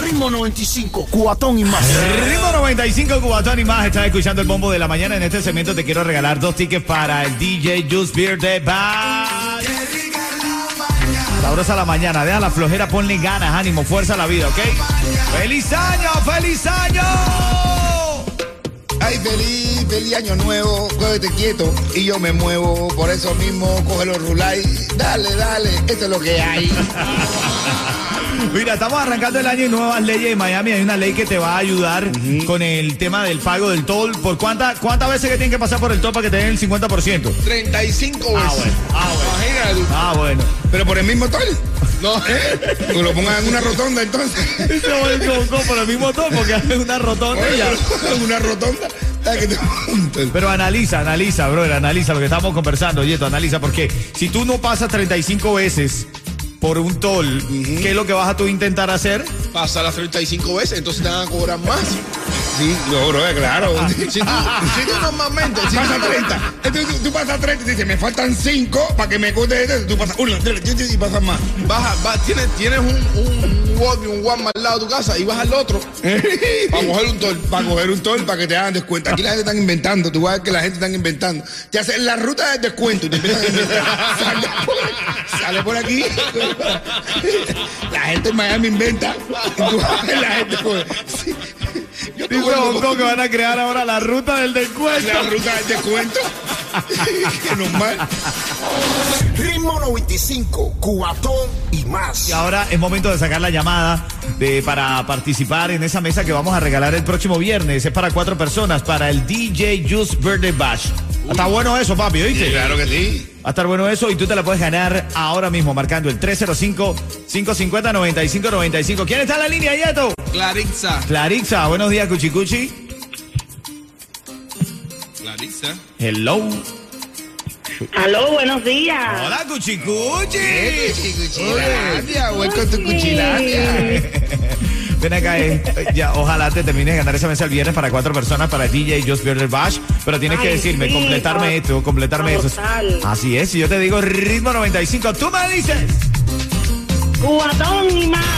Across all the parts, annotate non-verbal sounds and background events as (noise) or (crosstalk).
Ritmo 95, cuatón y más. Ritmo 95 Cubatón y más. Estás escuchando el bombo de la mañana. En este segmento te quiero regalar dos tickets para el DJ Juice Beer de Bash. Sabrosa la mañana. Deja la flojera, ponle ganas, ánimo, fuerza a la vida, ¿ok? ¡Feliz año! ¡Feliz año! Ay, feliz, feliz año nuevo, cógete quieto y yo me muevo. Por eso mismo, coge los rulay. Dale, dale, esto es lo que hay. (laughs) Mira, estamos arrancando el año y nuevas leyes de Miami. Hay una ley que te va a ayudar con el tema del pago del toll. ¿Por cuántas cuántas veces que tienen que pasar por el toll para que te den el 50%? 35 veces. Ah, bueno. Ah, bueno. Ah, bueno. Pero por el mismo toll. No. (laughs) Que lo pongan en una rotonda entonces. Se va a equivocar por el mismo toll porque hace una rotonda y ya. En una rotonda. Ah, Pero analiza, analiza, brother, analiza lo que estamos conversando, Yeto, analiza, porque si tú no pasas 35 veces por un toll, ¿qué es lo que vas a tú intentar hacer? Pasa las 35 veces, entonces te van a cobrar más. Sí, no, bro, claro. (laughs) Si tú, si tú normalmente, si Pasa (laughs) tú- 30. Entonces tú, tú pasas 30 y dices, me faltan 5 para que me cueste este. Tú pasas 1, 3, y pasas más. vas, a- vas- tienes, tienes un, un Walmart, un Walmart al lado de tu casa y vas al otro (laughs) para coger un toll. Para coger un toll, para que te hagan descuento. Aquí la gente está inventando. Tú vas a ver que la gente está inventando. Te hacen la ruta del descuento y te empiezan a inventar. Sale por, sale por aquí. La gente en Miami inventa. (laughs) La gente. Sí. Yo te Dice vuelvo- Hong Kong que van a crear ahora la ruta del descuento. la ruta del descuento. (laughs) Que normal. Ritmo 95, cuatón y más. Y ahora es momento de sacar la llamada de, para participar en esa mesa que vamos a regalar el próximo viernes. Es para cuatro personas, para el DJ Juice Birthday Bash. Está bueno eso, papi, ¿oíste? Claro que sí. Va a estar bueno eso y tú te la puedes ganar ahora mismo marcando el 305-550-9595. ¿Quién está en la línea, Yeto? Clarixa. Clarixa, buenos días, Cuchicuchi. Clarixa. Hello. Aló, buenos días. Hola, Cuchicuchi. Cuchilandia, welcome to Cuchilandia. Ven acá, eh, ya, ojalá te termines de ganar esa mesa el viernes para cuatro personas para DJ Just Birthday Bash, pero tienes que decirme, sí, completarme esto, completarme total. Así es, si yo te digo ritmo 95, tú me dices. Cubatón y más.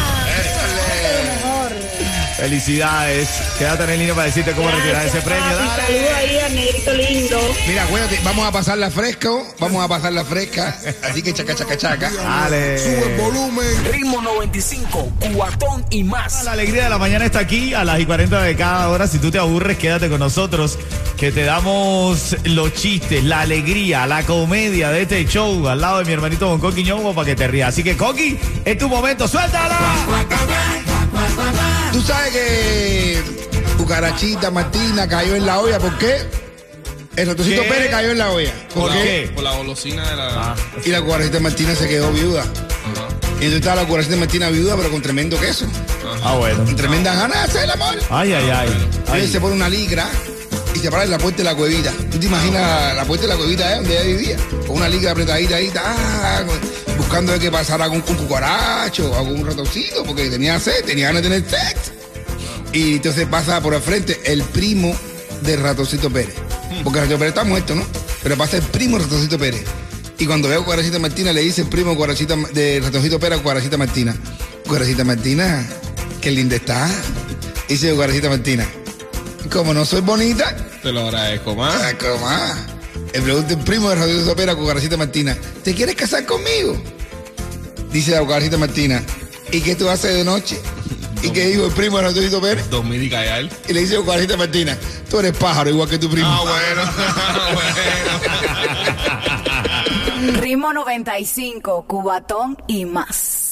Felicidades. Quédate en el línea para decirte cómo retirar ese premio. papi. Dale. Saludo ahí a Negrito lindo. Mira, acuérdate, vamos a pasarla fresco, vamos a pasarla fresca, así que chaca, chaca, chaca. Dale. Sube el volumen. Ritmo 95, cuatón y más. La alegría de la mañana está aquí a las y 40 de cada hora. Si tú te aburres, quédate con nosotros, que te damos los chistes, la alegría, la comedia de este show al lado de mi hermanito Don Coqui Ñongo para que te rías. Así que, Coqui, es tu momento, suéltala. Tú sabes que Cucarachita Martina cayó en la olla, ¿por qué? El ratoncito ¿Qué? Pérez cayó en la olla. ¿Por, ¿Por qué? qué? Por la golosina de la. Ah, Y la cucarachita Martina se quedó viuda. Y entonces estaba la cucarachita Martina viuda, pero con tremendo queso. Ah, bueno. Y tremenda ganas de hacer el amor. Ay, ay, ay. Ay. se pone una ligra y se para en la puerta de la cuevita. ¿Tú te imaginas la, la puerta de la cuevita eh, donde ella vivía? Con una ligra apretadita ahí, ah, con- buscando de que pasara con un cucaracho o algún ratoncito, porque tenía sed, tenía ganas de tener sexo. Y entonces pasa por el frente el primo del ratoncito Pérez. Porque ratoncito Pérez está muerto, ¿no? Pero pasa el primo del ratoncito Pérez. Y cuando veo a Cuaracita Martina, le dice el primo Cuaracita, de ratoncito Pérez a Cuaracita Martina. Cuaracita Martina, qué linda está. Dice Cuaracita Martina. Como no soy bonita, Te lo agradezco más. ah, ¿cómo más? Le pregunta el primo de Ratoncito Pérez a Cucaracita Martina, ¿te quieres casar conmigo? Dice la Cucaracita Martina, ¿y qué tú haces de noche? ¿Y qué dijo el primo de Ratoncito Pérez? Dominica y él. Y le dice a Cucaracita Martina, tú eres pájaro igual que tu primo. Ah, bueno. (laughs) bueno. Ritmo 95, Cubatón y más.